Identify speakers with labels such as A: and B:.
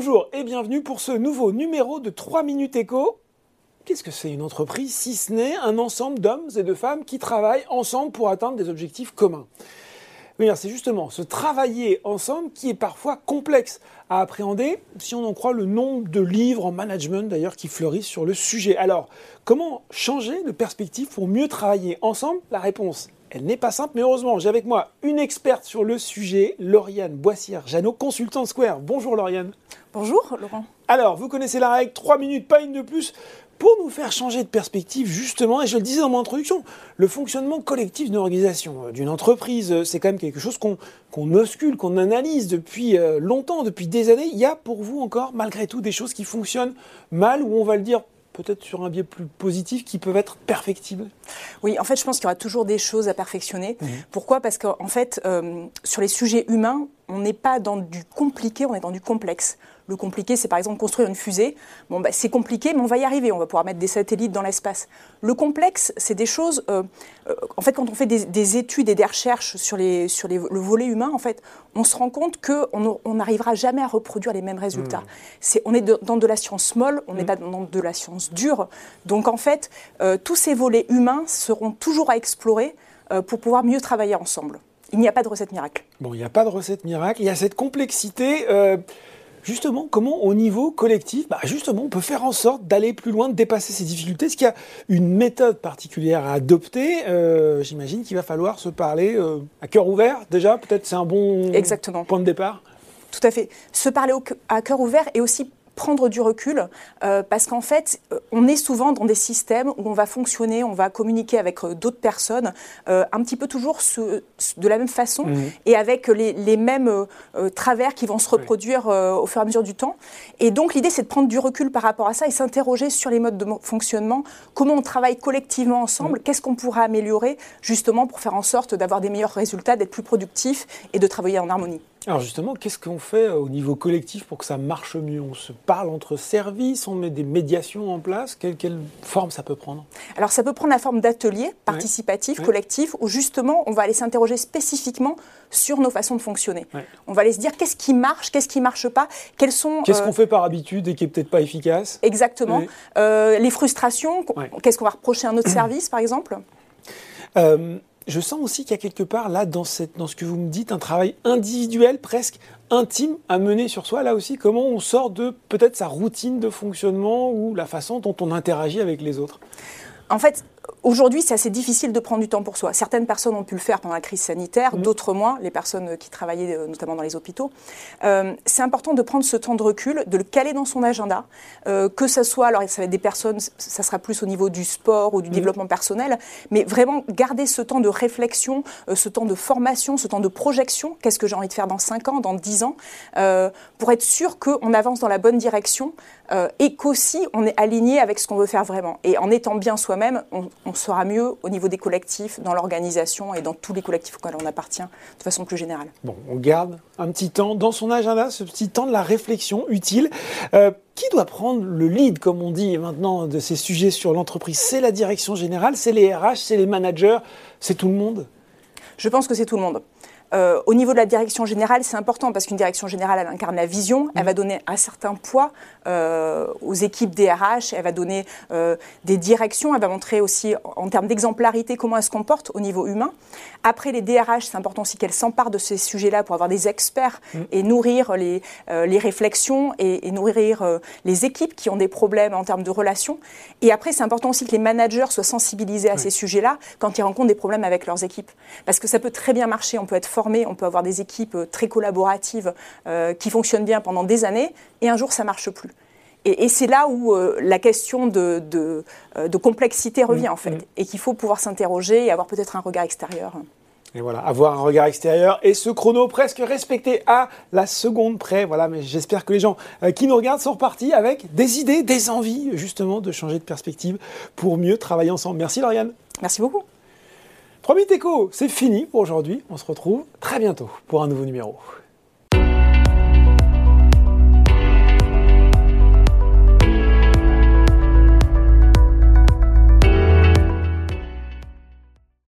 A: Bonjour et bienvenue pour ce nouveau numéro de 3 minutes écho. Qu'est-ce que c'est une entreprise si ce n'est un ensemble d'hommes et de femmes qui travaillent ensemble pour atteindre des objectifs communs? C'est justement ce travailler ensemble qui est parfois complexe à appréhender, si on en croit le nombre de livres en management d'ailleurs qui fleurissent sur le sujet. Alors, comment changer de perspective pour mieux travailler ensemble? La réponse, elle n'est pas simple, mais heureusement, j'ai avec moi une experte sur le sujet, Lauriane Boissière-Jeannot, consultant Square. Bonjour Lauriane.
B: Bonjour Laurent.
A: Alors, vous connaissez la règle, 3 minutes, pas une de plus pour nous faire changer de perspective, justement, et je le disais dans mon introduction, le fonctionnement collectif d'une organisation, euh, d'une entreprise, euh, c'est quand même quelque chose qu'on qu'on oscule, qu'on analyse depuis euh, longtemps, depuis des années. Il y a pour vous encore, malgré tout, des choses qui fonctionnent mal, ou on va le dire peut-être sur un biais plus positif, qui peuvent être perfectibles
B: Oui, en fait, je pense qu'il y aura toujours des choses à perfectionner. Mmh. Pourquoi? Parce qu'en fait, sur les sujets humains, on n'est pas dans du compliqué, on est dans du complexe. Le compliqué, c'est par exemple construire une fusée. Bon, bah, c'est compliqué, mais on va y arriver. On va pouvoir mettre des satellites dans l'espace. Le complexe, c'est des choses. Euh, euh, en fait, quand on fait des, études et des recherches sur, les, sur le volet humain, en fait, on se rend compte qu'on n'arrivera jamais à reproduire les mêmes résultats. Mmh. on est dans de la science molle, on n'est mmh. pas dans de la science dure. Donc, en fait, euh, tous ces volets humains seront toujours à explorer pour pouvoir mieux travailler ensemble. Il n'y a pas de recette miracle.
A: Bon, il n'y a pas de recette miracle. Il y a cette complexité. Justement, comment au niveau collectif, bah justement, on peut faire en sorte d'aller plus loin, de dépasser ces difficultés? Est-ce qu'il y a une méthode particulière à adopter? Euh, J'imagine qu'il va falloir se parler euh, à cœur ouvert. Déjà, peut-être c'est un bon point de départ.
B: Tout à fait. Se parler à cœur ouvert et aussi prendre du recul euh, parce qu'en fait, euh, on est souvent dans des systèmes où on va fonctionner, on va communiquer avec euh, d'autres personnes, un petit peu toujours de la même façon mmh. et avec les, mêmes travers qui vont se reproduire au fur et à mesure du temps. Et donc l'idée, c'est de prendre du recul par rapport à ça et s'interroger sur les modes de fonctionnement, comment on travaille collectivement ensemble, mmh. qu'est-ce qu'on pourra améliorer justement pour faire en sorte d'avoir des meilleurs résultats, d'être plus productif et de travailler en harmonie.
A: Alors justement, qu'est-ce qu'on fait euh, au niveau collectif pour que ça marche mieux? On se parle entre services, on met des médiations en place? Quelle, forme ça peut prendre?
B: Alors ça peut prendre la forme d'ateliers participatifs, collectifs, où justement on va aller s'interroger spécifiquement sur nos façons de fonctionner. On va aller se dire qu'est-ce qui marche, qu'est-ce qui marche pas, quels sont...
A: Qu'est-ce qu'on euh, fait par habitude et qui est peut-être pas efficace?
B: Exactement. Euh, les frustrations, qu'est-ce qu'on va reprocher à notre service par exemple?
A: Je sens aussi qu'il y a quelque part, là, dans, ce que vous me dites, un travail individuel, presque intime à mener sur soi. Là aussi, comment on sort de peut-être sa routine de fonctionnement ou la façon dont on interagit avec les autres?
B: En fait, Aujourd'hui, c'est assez difficile de prendre du temps pour soi. Certaines personnes ont pu le faire pendant la crise sanitaire, mmh. d'autres moins, les personnes qui travaillaient euh, notamment dans les hôpitaux. Euh, c'est important de prendre ce temps de recul, de le caler dans son agenda, euh, que ce soit, alors ça va être des personnes, ça sera plus au niveau du sport ou du mmh. développement personnel, mais vraiment garder ce temps de réflexion, ce temps de formation, ce temps de projection, qu'est-ce que j'ai envie de faire dans 5 ans, dans 10 ans, pour être sûr qu'on avance dans la bonne direction et qu'aussi on est aligné avec ce qu'on veut faire vraiment. Et en étant bien soi-même, on, on sera mieux au niveau des collectifs, dans l'organisation et dans tous les collectifs auxquels on appartient de façon plus générale.
A: Bon, on garde un petit temps dans son agenda, ce petit temps de la réflexion utile. Euh, qui doit prendre le lead, comme on dit maintenant, de ces sujets sur l'entreprise? C'est la direction générale, c'est les RH, c'est les managers, c'est tout le monde?
B: Je pense que c'est tout le monde. Euh, au niveau de la direction générale, c'est important parce qu'une direction générale, elle incarne la vision, elle va donner un certain poids euh, aux équipes DRH, elle va donner euh, des directions, elle va montrer aussi en termes d'exemplarité comment elle se comporte au niveau humain. Après, les DRH, c'est important aussi qu'elles s'emparent de ces sujets-là pour avoir des experts mm. et nourrir les, les réflexions et, nourrir les équipes qui ont des problèmes en termes de relations. Et après, c'est important aussi que les managers soient sensibilisés à ces sujets-là quand ils rencontrent des problèmes avec leurs équipes. Parce que ça peut très bien marcher, on peut être on peut avoir des équipes euh, très collaboratives euh, qui fonctionnent bien pendant des années, et un jour ça marche plus. Et, c'est là où euh, la question de, de, complexité revient mmh, en fait, mmh. et qu'il faut pouvoir s'interroger et avoir peut-être un regard extérieur.
A: Et voilà, avoir un regard extérieur et ce chrono presque respecté à la seconde près. Voilà, mais j'espère que les gens qui nous regardent sont repartis avec des idées, des envies justement de changer de perspective pour mieux travailler ensemble. Merci Lauriane.
B: Merci beaucoup.
A: 3 minutes écho, c'est fini pour aujourd'hui. On se retrouve très bientôt pour un nouveau numéro.